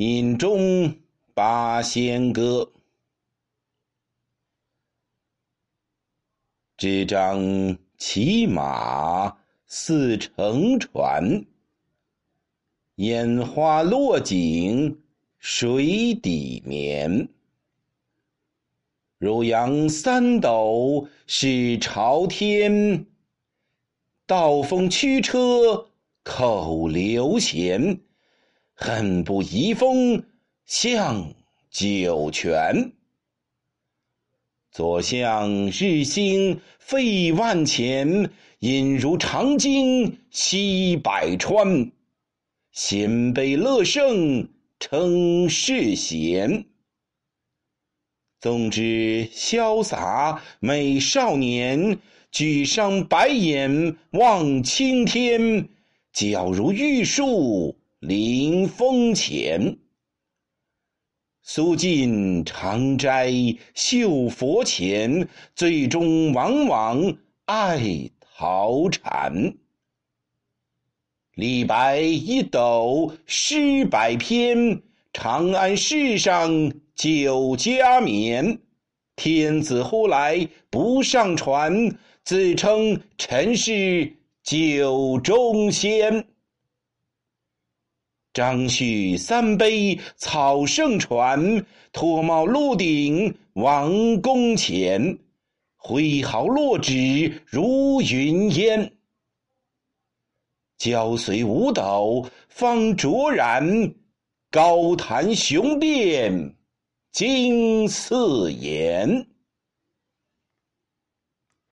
饮中八仙歌。支张骑马似乘船，烟花落井水底眠。汝阳三斗是朝天，道风驱车口流涎。恨不移风向九泉。左向日星费万钱，引如长鲸吸百川。鲜卑乐圣称世贤，纵之潇洒美少年，举觞白眼望青天，皎如玉树。临风前，肃静常斋绣佛前，最终往往爱陶禅。李白一斗诗百篇，长安市上酒家眠。天子呼来不上船，自称臣是酒中仙。张旭三杯草圣传，脱帽鹿顶王宫前，挥毫落纸如云烟。交随五斗方卓然，高谈雄辩惊四言。